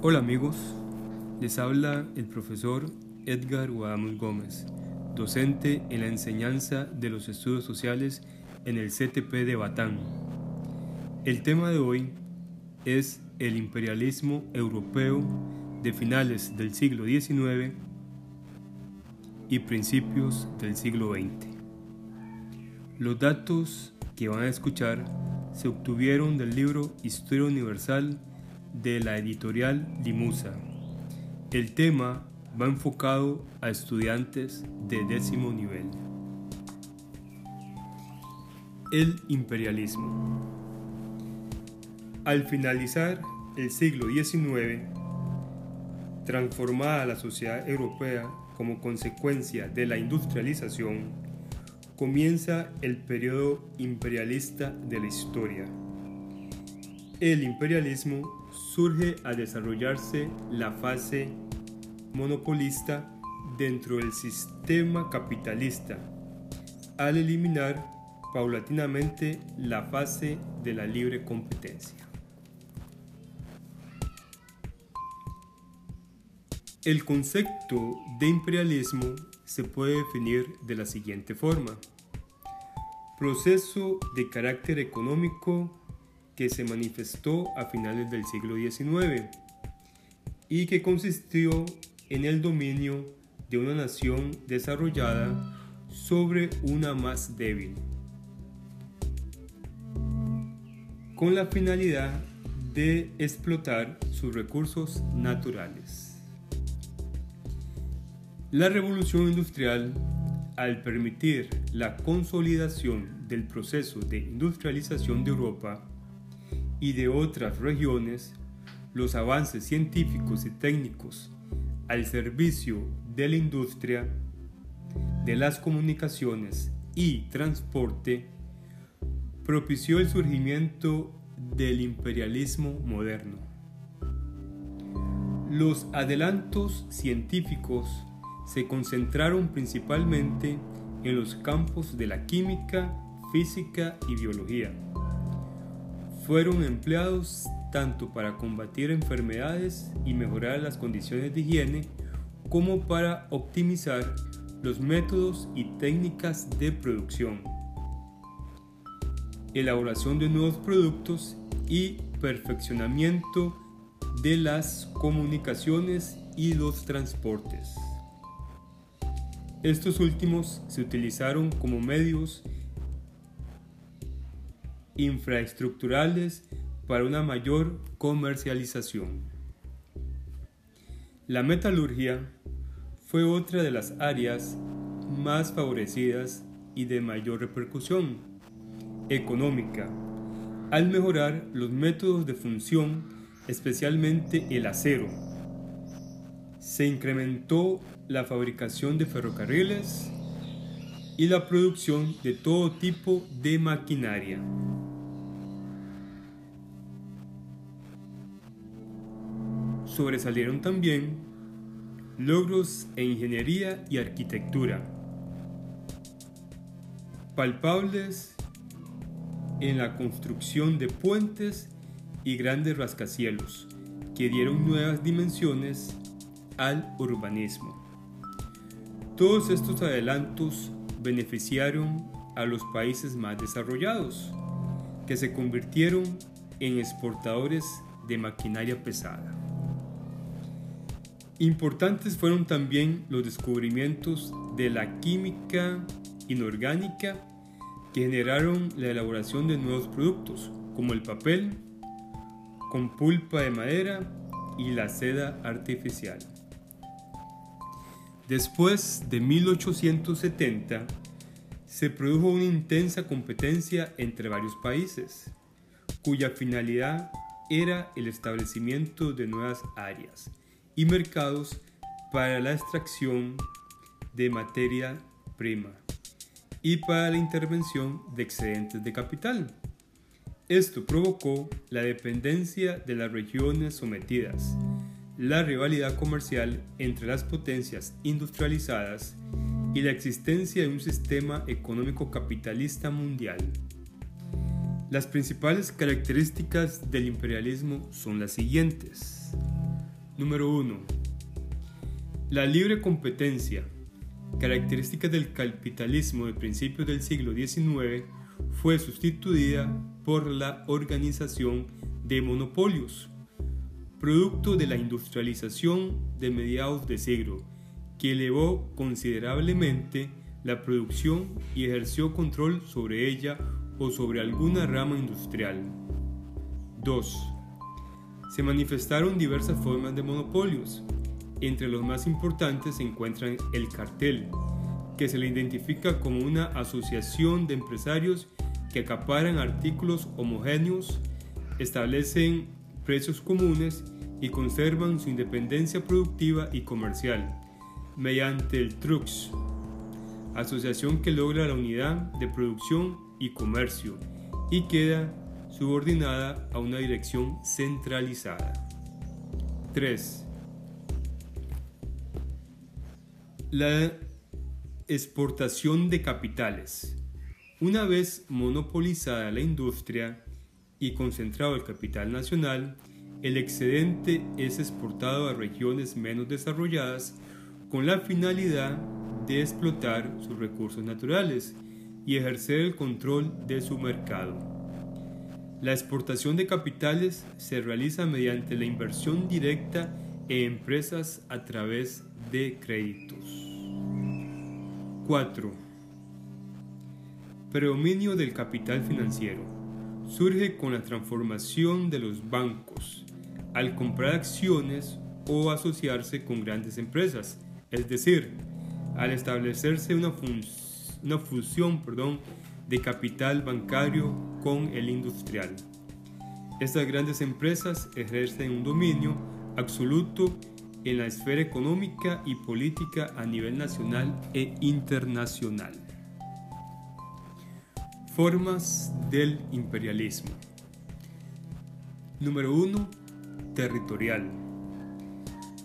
Hola amigos, les habla el profesor Edgar Guadamos Gómez, docente en la enseñanza de los estudios sociales en el CTP de Batán. El tema de hoy es el imperialismo europeo de finales del siglo XIX y principios del siglo XX. Los datos que van a escuchar se obtuvieron del libro Historia Universal de la editorial Limusa. El tema va enfocado a estudiantes de décimo nivel. El imperialismo. Al finalizar el siglo XIX, transformada la sociedad europea como consecuencia de la industrialización, comienza el periodo imperialista de la historia. El imperialismo surge a desarrollarse la fase monopolista dentro del sistema capitalista, al eliminar paulatinamente la fase de la libre competencia. El concepto de imperialismo se puede definir de la siguiente forma. Proceso de carácter económico que se manifestó a finales del siglo XIX y que consistió en el dominio de una nación desarrollada sobre una más débil, con la finalidad de explotar sus recursos naturales. La revolución industrial, al permitir la consolidación del proceso de industrialización de Europa, y de otras regiones, los avances científicos y técnicos al servicio de la industria, de las comunicaciones y transporte, propició el surgimiento del imperialismo moderno. Los adelantos científicos se concentraron principalmente en los campos de la química, física y biología fueron empleados tanto para combatir enfermedades y mejorar las condiciones de higiene como para optimizar los métodos y técnicas de producción, elaboración de nuevos productos y perfeccionamiento de las comunicaciones y los transportes. Estos últimos se utilizaron como medios infraestructurales para una mayor comercialización. La metalurgia fue otra de las áreas más favorecidas y de mayor repercusión económica al mejorar los métodos de función, especialmente el acero. Se incrementó la fabricación de ferrocarriles y la producción de todo tipo de maquinaria. sobresalieron también logros en ingeniería y arquitectura, palpables en la construcción de puentes y grandes rascacielos que dieron nuevas dimensiones al urbanismo. Todos estos adelantos beneficiaron a los países más desarrollados, que se convirtieron en exportadores de maquinaria pesada. Importantes fueron también los descubrimientos de la química inorgánica que generaron la elaboración de nuevos productos, como el papel, con pulpa de madera y la seda artificial. Después de 1870, se produjo una intensa competencia entre varios países, cuya finalidad era el establecimiento de nuevas áreas y mercados para la extracción de materia prima y para la intervención de excedentes de capital. Esto provocó la dependencia de las regiones sometidas, la rivalidad comercial entre las potencias industrializadas y la existencia de un sistema económico capitalista mundial. Las principales características del imperialismo son las siguientes. Número 1. La libre competencia, característica del capitalismo de principios del siglo XIX, fue sustituida por la organización de monopolios, producto de la industrialización de mediados de siglo, que elevó considerablemente la producción y ejerció control sobre ella o sobre alguna rama industrial. 2. Se manifestaron diversas formas de monopolios. Entre los más importantes se encuentran el cartel, que se le identifica como una asociación de empresarios que acaparan artículos homogéneos, establecen precios comunes y conservan su independencia productiva y comercial mediante el TRUX, asociación que logra la unidad de producción y comercio y queda subordinada a una dirección centralizada. 3. La exportación de capitales. Una vez monopolizada la industria y concentrado el capital nacional, el excedente es exportado a regiones menos desarrolladas con la finalidad de explotar sus recursos naturales y ejercer el control de su mercado. La exportación de capitales se realiza mediante la inversión directa en empresas a través de créditos. 4. Predominio del capital financiero. Surge con la transformación de los bancos al comprar acciones o asociarse con grandes empresas, es decir, al establecerse una, una fusión perdón, de capital bancario con el industrial. Estas grandes empresas ejercen un dominio absoluto en la esfera económica y política a nivel nacional e internacional. Formas del imperialismo. Número 1. Territorial.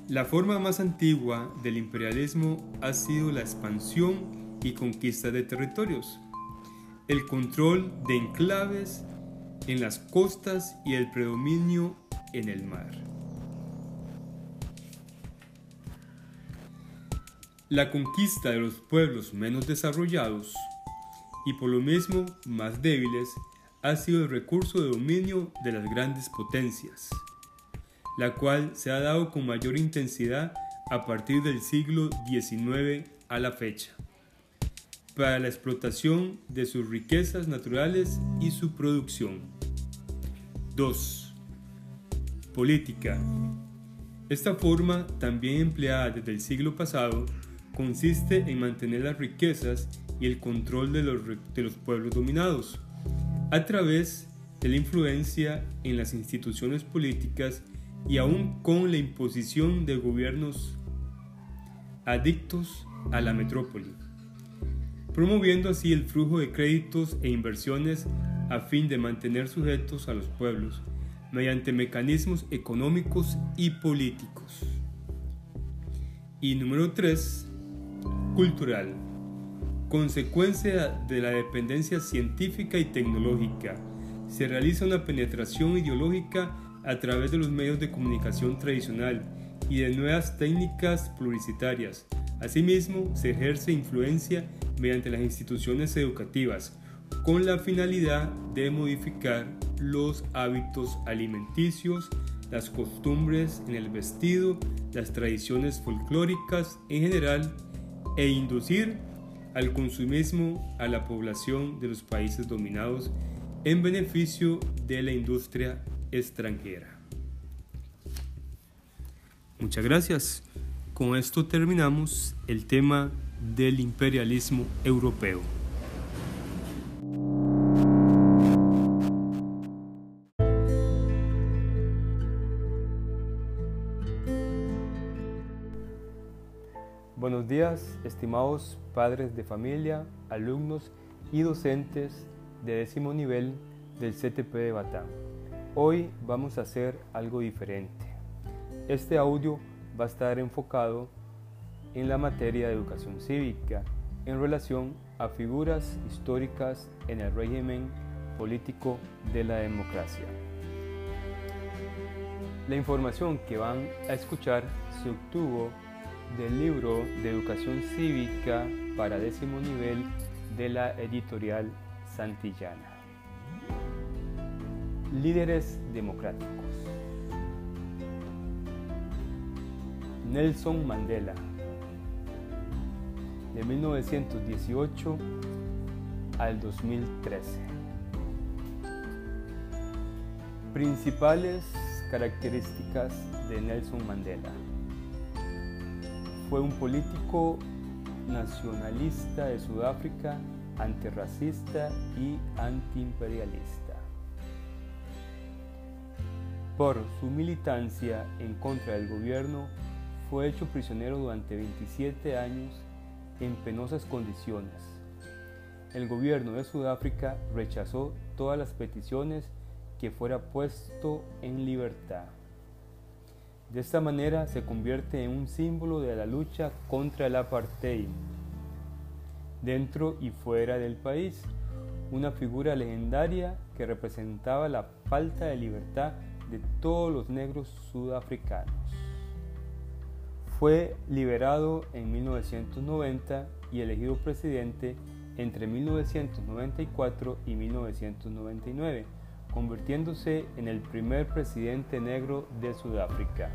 La forma más antigua del imperialismo ha sido la expansión y conquista de territorios, el control de enclaves en las costas y el predominio en el mar. La conquista de los pueblos menos desarrollados y por lo mismo más débiles ha sido el recurso de dominio de las grandes potencias la cual se ha dado con mayor intensidad a partir del siglo XIX a la fecha, para la explotación de sus riquezas naturales y su producción. 2. Política. Esta forma, también empleada desde el siglo pasado, consiste en mantener las riquezas y el control de los, de los pueblos dominados, a través de la influencia en las instituciones políticas y aún con la imposición de gobiernos adictos a la metrópoli, promoviendo así el flujo de créditos e inversiones a fin de mantener sujetos a los pueblos mediante mecanismos económicos y políticos. Y número 3. Cultural. Consecuencia de la dependencia científica y tecnológica, se realiza una penetración ideológica a través de los medios de comunicación tradicional y de nuevas técnicas publicitarias. Asimismo, se ejerce influencia mediante las instituciones educativas con la finalidad de modificar los hábitos alimenticios, las costumbres en el vestido, las tradiciones folclóricas en general e inducir al consumismo a la población de los países dominados en beneficio de la industria extranjera. Muchas gracias. Con esto terminamos el tema del imperialismo europeo. Días, estimados padres de familia, alumnos y docentes de décimo nivel del CTP de Batán. Hoy vamos a hacer algo diferente. Este audio va a estar enfocado en la materia de educación cívica en relación a figuras históricas en el régimen político de la democracia. La información que van a escuchar se obtuvo del libro de Educación Cívica para décimo nivel de la editorial Santillana. Líderes democráticos. Nelson Mandela, de 1918 al 2013. Principales características de Nelson Mandela. Fue un político nacionalista de Sudáfrica, antirracista y antiimperialista. Por su militancia en contra del gobierno, fue hecho prisionero durante 27 años en penosas condiciones. El gobierno de Sudáfrica rechazó todas las peticiones que fuera puesto en libertad. De esta manera se convierte en un símbolo de la lucha contra el apartheid, dentro y fuera del país, una figura legendaria que representaba la falta de libertad de todos los negros sudafricanos. Fue liberado en 1990 y elegido presidente entre 1994 y 1999 convirtiéndose en el primer presidente negro de Sudáfrica.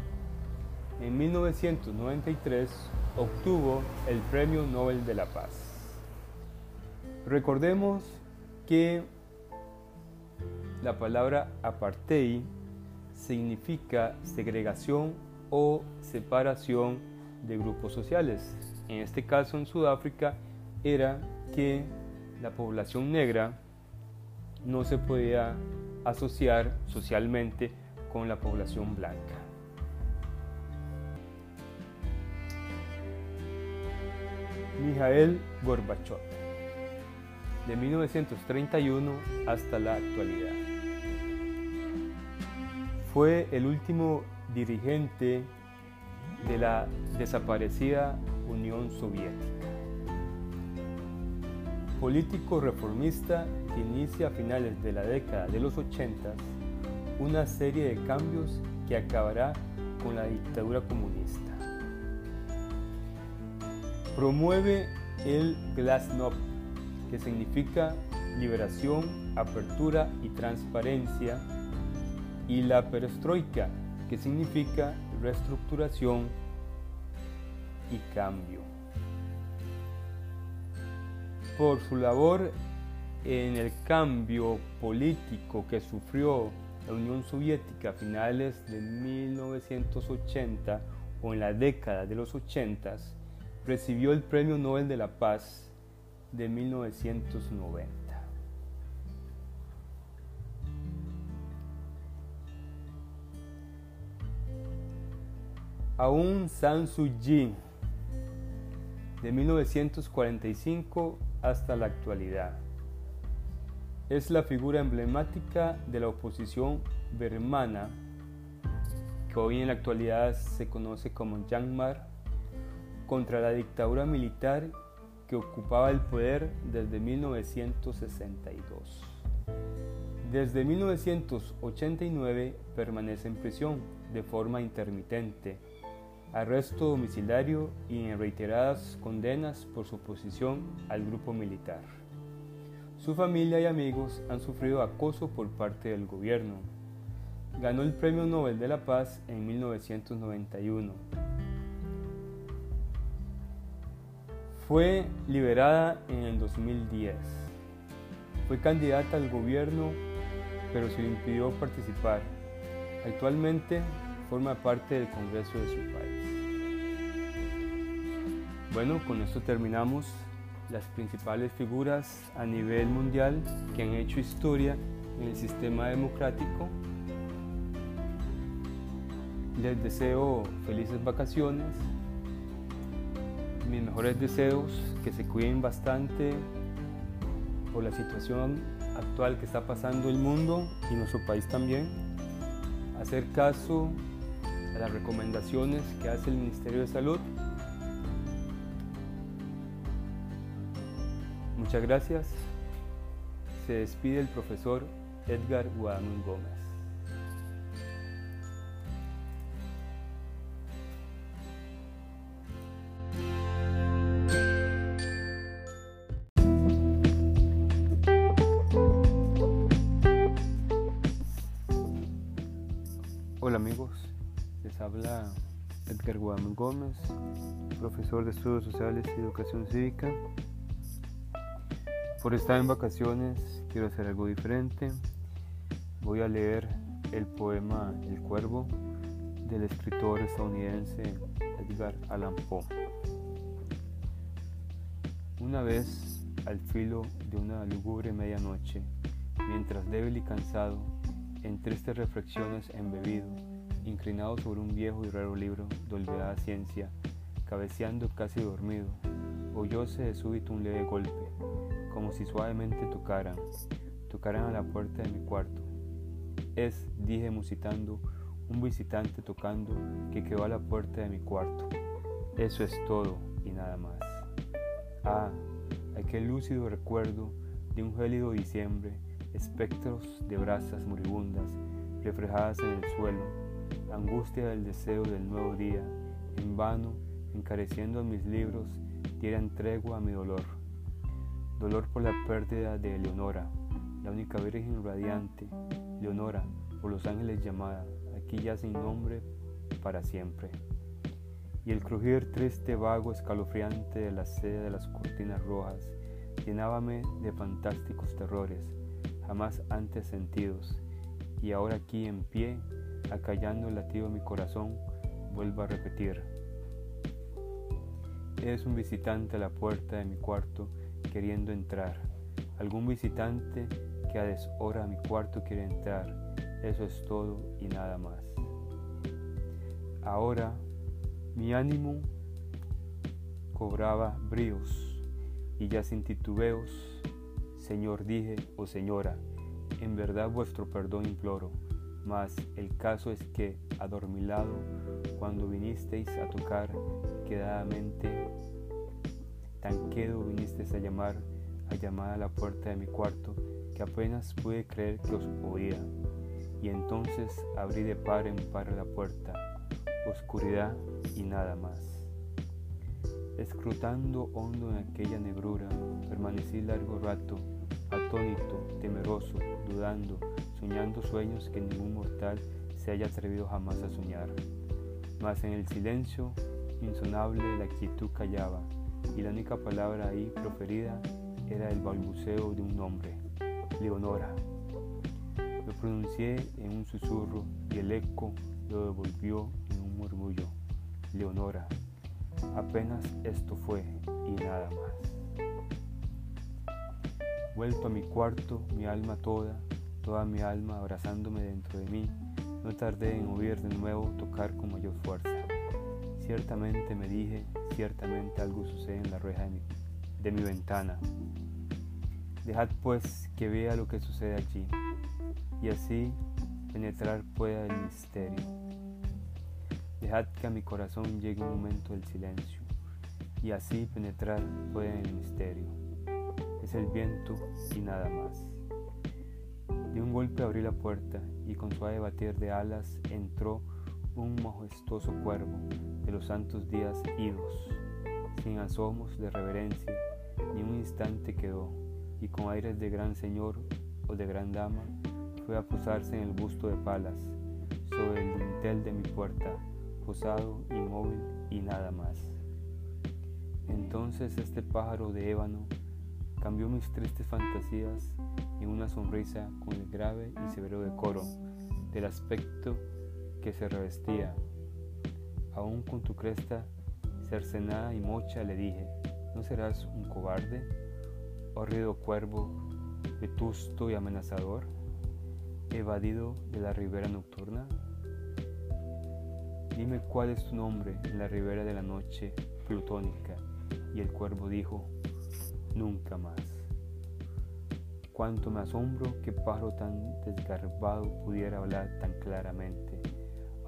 En 1993 obtuvo el Premio Nobel de la Paz. Recordemos que la palabra apartheid significa segregación o separación de grupos sociales. En este caso en Sudáfrica era que la población negra no se podía asociar socialmente con la población blanca. Mijael Gorbachev, de 1931 hasta la actualidad. Fue el último dirigente de la desaparecida Unión Soviética político reformista inicia a finales de la década de los 80 una serie de cambios que acabará con la dictadura comunista. Promueve el Glasnost, que significa liberación, apertura y transparencia, y la perestroika, que significa reestructuración y cambio por su labor en el cambio político que sufrió la Unión Soviética a finales de 1980 o en la década de los 80, recibió el Premio Nobel de la Paz de 1990. Aung San Suu de 1945 hasta la actualidad. Es la figura emblemática de la oposición birmana, que hoy en la actualidad se conoce como Myanmar, contra la dictadura militar que ocupaba el poder desde 1962. Desde 1989 permanece en prisión de forma intermitente arresto domiciliario y en reiteradas condenas por su oposición al grupo militar. Su familia y amigos han sufrido acoso por parte del gobierno. Ganó el Premio Nobel de la Paz en 1991. Fue liberada en el 2010. Fue candidata al gobierno, pero se le impidió participar. Actualmente forma parte del Congreso de su país. Bueno, con esto terminamos las principales figuras a nivel mundial que han hecho historia en el sistema democrático. Les deseo felices vacaciones, mis mejores deseos, que se cuiden bastante por la situación actual que está pasando el mundo y nuestro país también. Hacer caso a las recomendaciones que hace el Ministerio de Salud Muchas gracias. Se despide el profesor Edgar Guadalupe Gómez. Hola amigos, les habla Edgar Guadalupe Gómez, profesor de Estudios Sociales y Educación Cívica. Por estar en vacaciones quiero hacer algo diferente. Voy a leer el poema El Cuervo del escritor estadounidense Edgar Allan Poe. Una vez, al filo de una lúgubre medianoche, mientras débil y cansado, en tristes reflexiones embebido, inclinado sobre un viejo y raro libro de olvidada ciencia, cabeceando casi dormido, oyóse de súbito un leve golpe, como si suavemente tocaran, tocaran a la puerta de mi cuarto. Es, dije musitando, un visitante tocando que quedó a la puerta de mi cuarto. Eso es todo y nada más. Ah, aquel lúcido recuerdo de un gélido diciembre, espectros de brasas moribundas reflejadas en el suelo, angustia del deseo del nuevo día, en vano, encareciendo mis libros, dieran tregua a mi dolor. Dolor por la pérdida de Leonora, la única virgen radiante, Leonora, por los ángeles llamada, aquí ya sin nombre para siempre. Y el crujir triste, vago, escalofriante de la sede de las cortinas rojas, llenábame de fantásticos terrores, jamás antes sentidos, y ahora aquí en pie, acallando el latido de mi corazón, vuelvo a repetir. Es un visitante a la puerta de mi cuarto queriendo entrar, algún visitante que a deshora a mi cuarto quiere entrar, eso es todo y nada más. Ahora mi ánimo cobraba bríos y ya sin titubeos, Señor dije o Señora, en verdad vuestro perdón imploro, mas el caso es que, adormilado, cuando vinisteis a tocar quedadamente, tan quedo vinisteis a llamar, a llamar a la puerta de mi cuarto, que apenas pude creer que os oía. Y entonces abrí de par en par la puerta, oscuridad y nada más. Escrutando hondo en aquella negrura, permanecí largo rato, atónito, temeroso, dudando, soñando sueños que ningún mortal se haya atrevido jamás a soñar. Mas en el silencio insonable la quietud callaba, y la única palabra ahí proferida era el balbuceo de un nombre, Leonora. Lo pronuncié en un susurro y el eco lo devolvió en un murmullo, Leonora. Apenas esto fue y nada más. Vuelto a mi cuarto, mi alma toda, toda mi alma abrazándome dentro de mí, no tardé en oír de nuevo tocar con mayor fuerza. Ciertamente me dije, ciertamente algo sucede en la reja de mi, ventana. Dejad pues que vea lo que sucede allí, y así penetrar pueda el misterio. Dejad que a mi corazón llegue un momento del silencio, y así penetrar pueda el misterio es el viento y nada más. De un golpe abrí la puerta y con suave batir de alas entró un majestuoso cuervo de los santos días idos, sin asomos de reverencia, ni un instante quedó, y con aires de gran señor o de gran dama fue a posarse en el busto de palas, sobre el dintel de mi puerta, posado, inmóvil y nada más. Entonces este pájaro de ébano cambió mis tristes fantasías en una sonrisa con el grave y severo decoro del aspecto que se revestía. Aún con tu cresta cercenada y mocha le dije, ¿no serás un cobarde? Horrido cuervo, vetusto y amenazador, evadido de la ribera nocturna. Dime cuál es tu nombre en la ribera de la noche plutónica. Y el cuervo dijo, nunca más. Cuánto me asombro que pájaro tan desgarbado pudiera hablar tan claramente,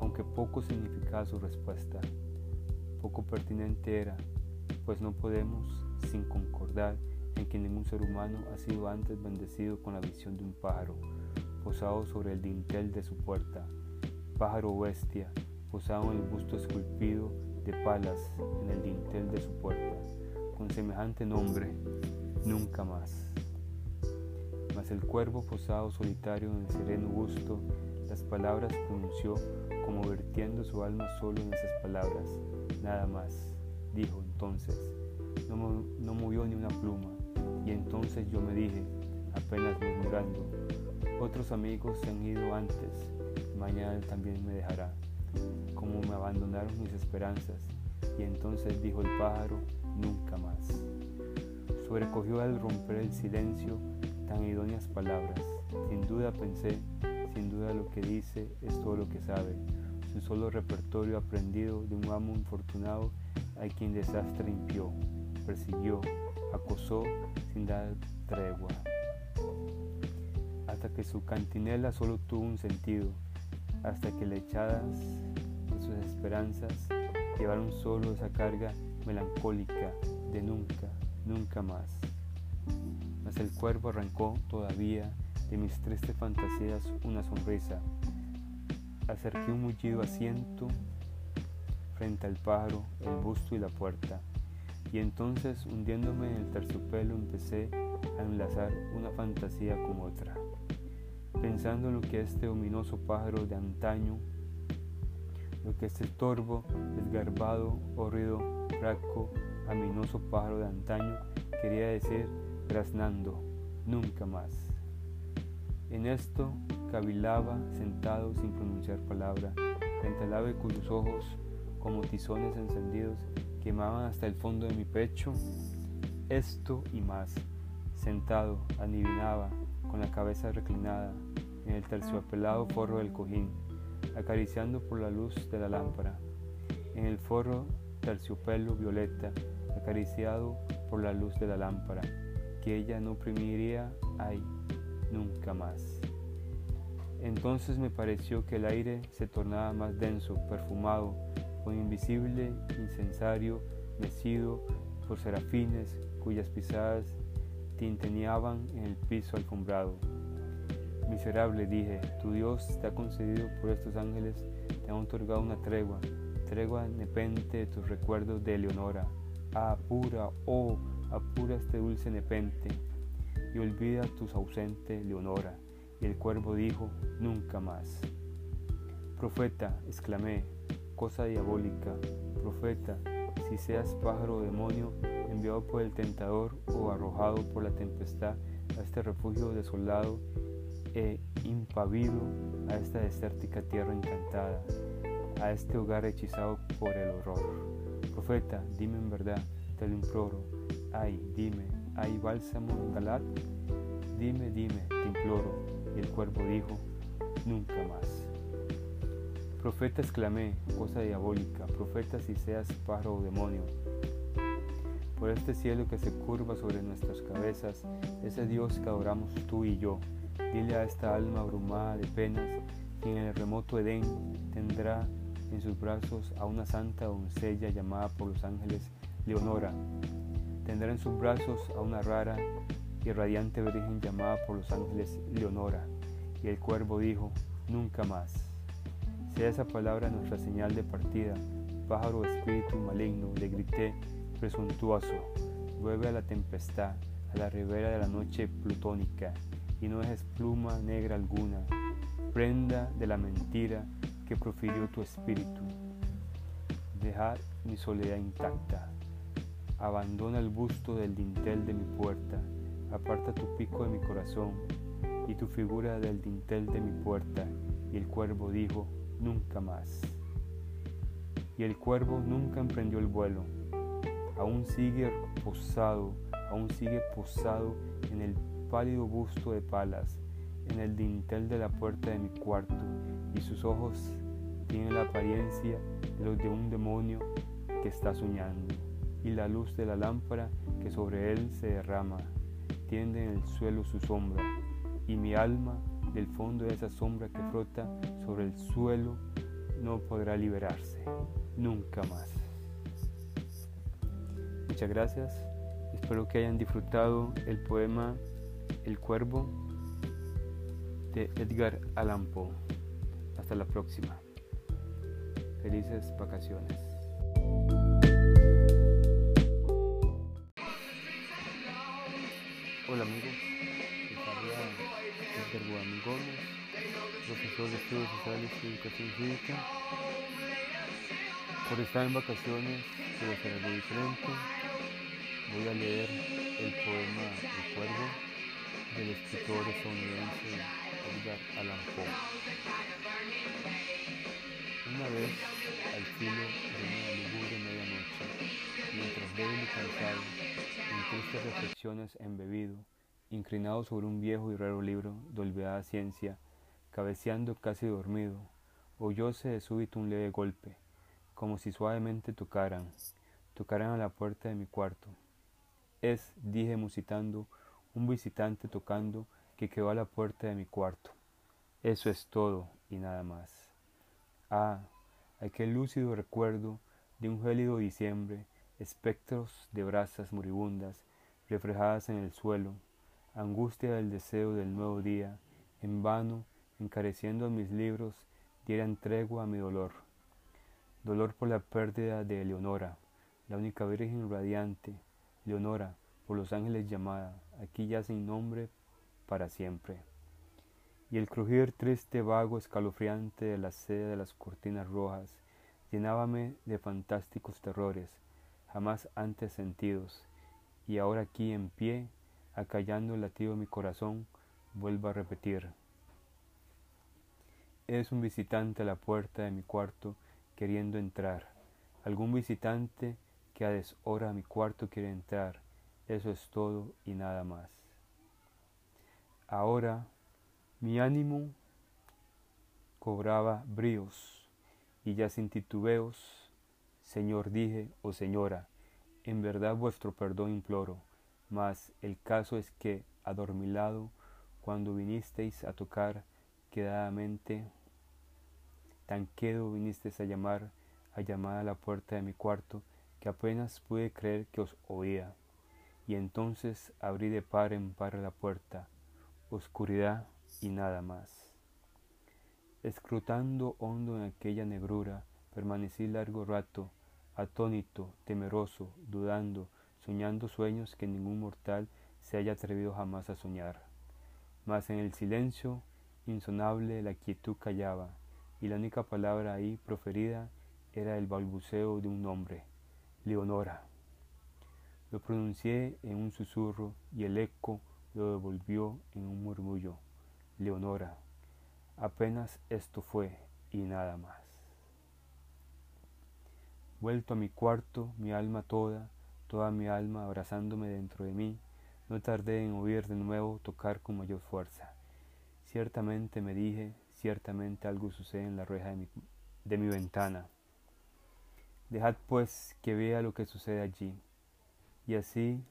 aunque poco significaba su respuesta. Poco pertinente era, pues no podemos, sin concordar en que ningún ser humano ha sido antes bendecido con la visión de un pájaro, posado sobre el dintel de su puerta, pájaro bestia, posado en el busto esculpido de palas en el dintel de su puerta, con semejante nombre, nunca más. Mas el cuervo posado solitario en el sereno busto, las palabras pronunció como vertiendo su alma solo en esas palabras, nada más. Dijo entonces, no, no movió ni una pluma, y entonces yo me dije, apenas murmurando, otros amigos se han ido antes, mañana también me dejará, como me abandonaron mis esperanzas, y entonces dijo el pájaro, nunca más. Sobrecogió al romper el silencio tan idóneas palabras. Sin duda pensé, sin duda lo que dice es todo lo que sabe, su solo repertorio aprendido de un amo infortunado a quien desastre impió, persiguió, acosó sin dar tregua. Hasta que su cantinela solo tuvo un sentido, hasta que lechadas de sus esperanzas llevaron solo esa carga melancólica de nunca, nunca más. Mas el cuervo arrancó todavía de mis tristes fantasías una sonrisa. Acerqué un mullido asiento frente al pájaro, el busto y la puerta. Y entonces, hundiéndome en el terciopelo, empecé a enlazar una fantasía con otra, pensando en lo que este ominoso pájaro de antaño, lo que este torvo, desgarbado, horrido, fraco, aminoso pájaro de antaño quería decir graznando, nunca más. En esto cavilaba sentado sin pronunciar palabra, frente al ave cuyos ojos, como tizones encendidos, quemaban hasta el fondo de mi pecho. Esto y más, sentado, adivinaba, con la cabeza reclinada, en el terciopelado forro del cojín, acariciando por la luz de la lámpara, en el forro terciopelo violeta, acariciado por la luz de la lámpara, que ella no oprimiría, ay, nunca más. Entonces me pareció que el aire se tornaba más denso, perfumado, con invisible incensario mecido por serafines cuyas pisadas tinteneaban en el piso alfombrado. Miserable, dije, tu Dios te ha concedido por estos ángeles, te ha otorgado una tregua, tregua nepente de tus recuerdos de Eleonora. Ah, apura, oh, apura este dulce nepente, y olvida tus ausente Leonora. Y el cuervo dijo, nunca más. Profeta, exclamé, cosa diabólica, profeta, si seas pájaro o demonio, enviado por el tentador o arrojado por la tempestad a este refugio desolado e impavido, a esta desértica tierra encantada, a este hogar hechizado por el horror. Profeta, dime en verdad, te lo imploro, ay, dime, ¿hay bálsamo en Galat? Dime, dime, te imploro. Y el cuervo dijo, nunca más. Profeta exclamé, cosa diabólica, profeta si seas pájaro o demonio. Por este cielo que se curva sobre nuestras cabezas, ese Dios que adoramos tú y yo, dile a esta alma abrumada de penas que en el remoto Edén tendrá en sus brazos a una santa doncella llamada por los ángeles Leonora. Tendrá en sus brazos a una rara y radiante virgen llamada por los ángeles Leonora. Y el cuervo dijo, nunca más. Sea esa palabra nuestra señal de partida, pájaro espíritu maligno, le grité, presuntuoso, vuelve a la tempestad, a la ribera de la noche plutónica, y no dejes pluma negra alguna, prenda de la mentira que profirió tu espíritu. Deja mi soledad intacta, abandona el busto del dintel de mi puerta, aparta tu pico de mi corazón y tu figura del dintel de mi puerta. Y el cuervo dijo, nunca más. Y el cuervo nunca emprendió el vuelo. Aún sigue posado, aún sigue posado en el pálido busto de palas, en el dintel de la puerta de mi cuarto, y sus ojos tienen la apariencia de los de un demonio que está soñando, y la luz de la lámpara que sobre él se derrama, tiende en el suelo su sombra, y mi alma del fondo de esa sombra que frota sobre el suelo no podrá liberarse nunca más. Muchas gracias Espero que hayan disfrutado el poema El Cuervo de Edgar Allan Poe. Hasta la próxima. Felices vacaciones. Hola amigos, les habla Edgar Gómez, profesor de Estudios Sociales y Educación Física. Por estar en vacaciones, quiero hacer algo diferente. Voy a leer el poema El Cuervo del escritor estadounidense Edgar Allan Poe. Una vez, al filo de una lúgubre medianoche, mientras y cansado, tristes reflexiones embebido, inclinado sobre un viejo y raro libro de olvidada ciencia, cabeceando casi dormido, oyóse de súbito un leve golpe, como si suavemente tocaran, tocaran a la puerta de mi cuarto. Es, dije musitando, un visitante tocando que quedó a la puerta de mi cuarto. Eso es todo y nada más. Ah, aquel lúcido recuerdo de un gélido diciembre, espectros de brasas moribundas reflejadas en el suelo, angustia del deseo del nuevo día, en vano, encareciendo mis libros, dieran tregua a mi dolor. Dolor por la pérdida de Eleonora, la única virgen radiante, Leonora, por los ángeles llamada, aquí ya sin nombre para siempre. Y el crujir triste, vago, escalofriante de la seda de las cortinas rojas, llenábame de fantásticos terrores, jamás antes sentidos, y ahora aquí en pie, acallando el latido de mi corazón, vuelvo a repetir. Es un visitante a la puerta de mi cuarto queriendo entrar, algún visitante que a deshora a mi cuarto quiere entrar, eso es todo y nada más. Ahora mi ánimo cobraba bríos y ya sin titubeos Señor dije, o oh señora, en verdad vuestro perdón imploro, mas el caso es que, adormilado, cuando vinisteis a tocar quedadamente, tan quedo vinisteis a llamar, a llamar a la puerta de mi cuarto, que apenas pude creer que os oía. Y entonces abrí de par en par la puerta, oscuridad y nada más. Escrutando hondo en aquella negrura, permanecí largo rato, atónito, temeroso, dudando, soñando sueños que ningún mortal se haya atrevido jamás a soñar. Mas en el silencio insonable la quietud callaba, y la única palabra ahí proferida era el balbuceo de un nombre, Leonora. Lo pronuncié en un susurro y el eco lo devolvió en un murmullo, Leonora. Apenas esto fue y nada más. Vuelto a mi cuarto, mi alma toda, toda mi alma abrazándome dentro de mí, no tardé en oír de nuevo tocar con mayor fuerza. Ciertamente me dije, ciertamente algo sucede en la reja de mi, de mi ventana. Dejad pues que vea lo que sucede allí, y así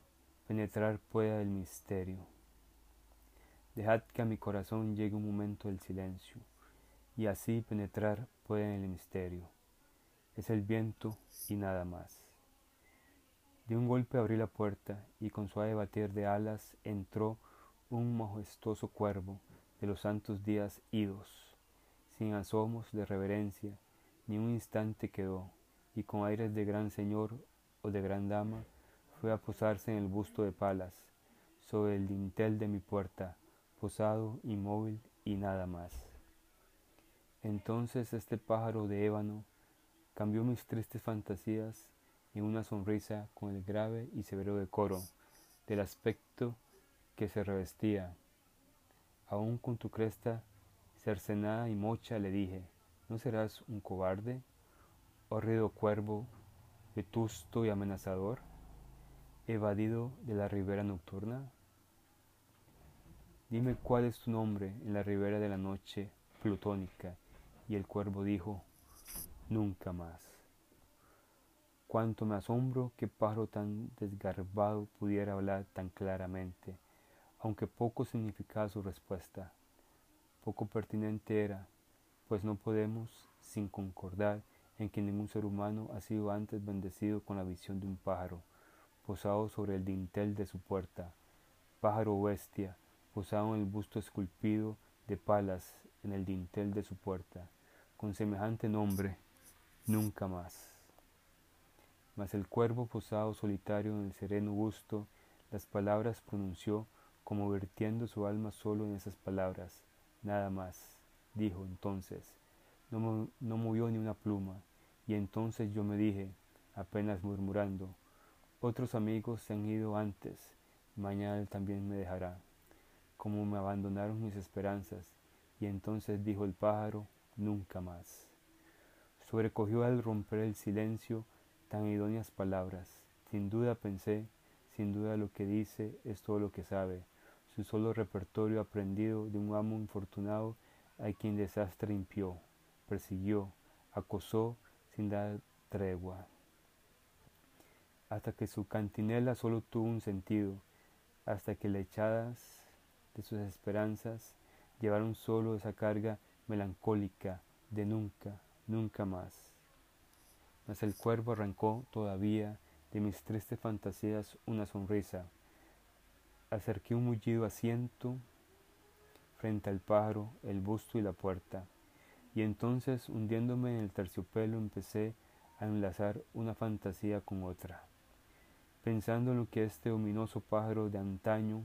penetrar pueda el misterio. Dejad que a mi corazón llegue un momento del silencio, y así penetrar pueda el misterio es el viento y nada más. De un golpe abrí la puerta y con suave batir de alas entró un majestuoso cuervo de los santos días idos, sin asomos de reverencia, ni un instante quedó, y con aires de gran señor o de gran dama fue a posarse en el busto de Palas, sobre el dintel de mi puerta, posado, inmóvil y nada más. Entonces este pájaro de ébano cambió mis tristes fantasías en una sonrisa con el grave y severo decoro del aspecto que se revestía. Aún con tu cresta cercenada y mocha le dije, ¿no serás un cobarde, horrido cuervo, vetusto y amenazador, evadido de la ribera nocturna? Dime cuál es tu nombre en la ribera de la noche plutónica. Y el cuervo dijo, nunca más. Cuánto me asombro que pájaro tan desgarbado pudiera hablar tan claramente, aunque poco significaba su respuesta. Poco pertinente era, pues no podemos, sin concordar, en que ningún ser humano ha sido antes bendecido con la visión de un pájaro, posado sobre el dintel de su puerta, pájaro bestia, posado en el busto esculpido de palas en el dintel de su puerta, con semejante nombre, nunca más. Mas el cuervo posado solitario en el sereno busto, las palabras pronunció como vertiendo su alma solo en esas palabras, nada más, dijo entonces, no, no movió ni una pluma, y entonces yo me dije, apenas murmurando, otros amigos se han ido antes, mañana él también me dejará, como me abandonaron mis esperanzas, y entonces dijo el pájaro, nunca más. Sobrecogió al romper el silencio tan idóneas palabras. Sin duda pensé, sin duda lo que dice es todo lo que sabe, su solo repertorio aprendido de un amo infortunado a quien desastre impió, persiguió, acosó sin dar tregua. Hasta que su cantinela solo tuvo un sentido, hasta que le echadas de sus esperanzas llevaron solo esa carga melancólica de nunca, nunca más. Mas el cuervo arrancó todavía de mis tristes fantasías una sonrisa. Acerqué un mullido asiento frente al pájaro, el busto y la puerta, y entonces hundiéndome en el terciopelo empecé a enlazar una fantasía con otra, pensando en lo que este ominoso pájaro de antaño,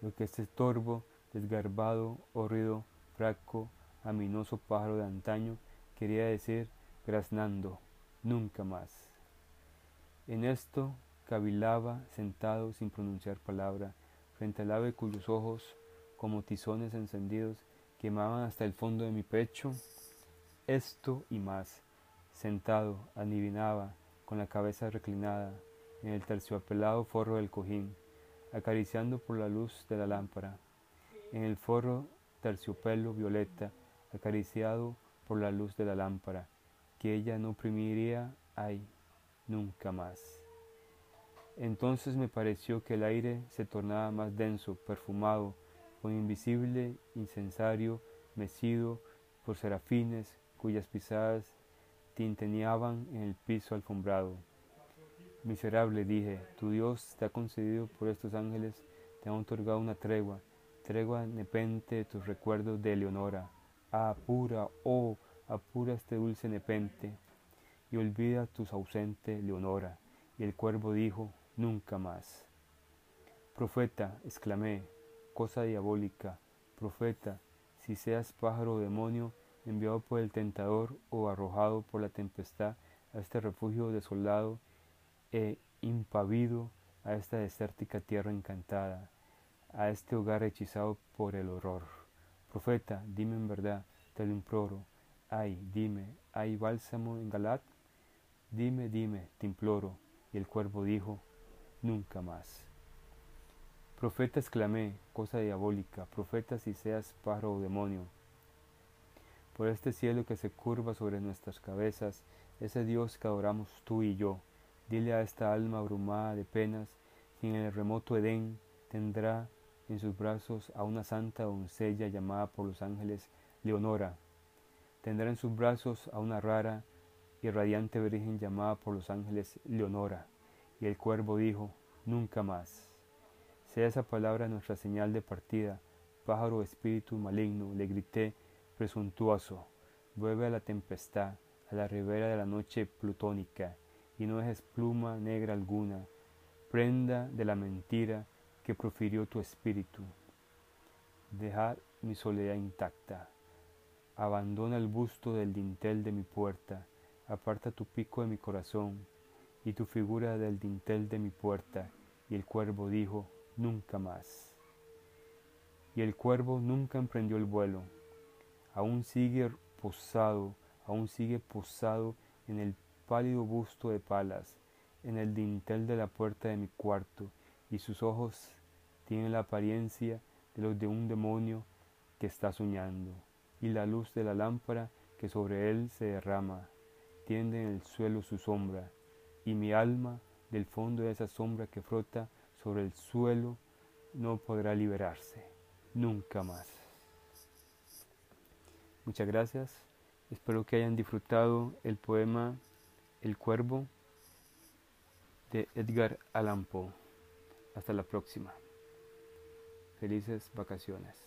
lo que este torvo desgarbado, horrido, fraco, aminoso pájaro de antaño, quería decir graznando, nunca más. En esto cavilaba sentado sin pronunciar palabra, frente al ave cuyos ojos, como tizones encendidos, quemaban hasta el fondo de mi pecho. Esto y más, sentado, adivinaba, con la cabeza reclinada, en el terciopelado forro del cojín, acariciando por la luz de la lámpara, en el forro terciopelo violeta, acariciado por la luz de la lámpara, que ella no oprimiría, ay, nunca más. Entonces me pareció que el aire se tornaba más denso, perfumado, con invisible incensario mecido por serafines cuyas pisadas tinteneaban en el piso alfombrado. Miserable, dije, tu Dios te ha concedido por estos ángeles, te ha otorgado una tregua, tregua nepente de tus recuerdos de Eleonora. Apura, oh, apura este dulce nepente, y olvida tus ausente Leonora. Y el cuervo dijo, nunca más. Profeta, exclamé, cosa diabólica, profeta, si seas pájaro o demonio, enviado por el tentador o arrojado por la tempestad a este refugio desolado e impavido, a esta desértica tierra encantada, a este hogar hechizado por el horror. Profeta, dime en verdad, te lo imploro. Ay, dime, ¿hay bálsamo en Galat? Dime, dime, te imploro. Y el cuervo dijo, nunca más. Profeta exclamé, cosa diabólica, profeta si seas pájaro o demonio. Por este cielo que se curva sobre nuestras cabezas, ese Dios que adoramos tú y yo, dile a esta alma abrumada de penas, si en el remoto Edén tendrá en sus brazos a una santa doncella llamada por los ángeles Leonora. Tendrá en sus brazos a una rara y radiante virgen llamada por los ángeles Leonora. Y el cuervo dijo, nunca más. Sea esa palabra nuestra señal de partida, pájaro espíritu maligno, le grité, presuntuoso, vuelve a la tempestad, a la ribera de la noche plutónica, y no dejes pluma negra alguna, prenda de la mentira, que profirió tu espíritu. Deja mi soledad intacta. Abandona el busto del dintel de mi puerta. Aparta tu pico de mi corazón y tu figura del dintel de mi puerta. Y el cuervo dijo, nunca más. Y el cuervo nunca emprendió el vuelo. Aún sigue posado, aún sigue posado en el pálido busto de palas, en el dintel de la puerta de mi cuarto, y sus ojos tienen la apariencia de los de un demonio que está soñando, y la luz de la lámpara que sobre él se derrama tiende en el suelo su sombra, y mi alma del fondo de esa sombra que frota sobre el suelo no podrá liberarse nunca más. Muchas gracias, espero que hayan disfrutado el poema El Cuervo de Edgar Allan Poe. Hasta la próxima. Felices vacaciones.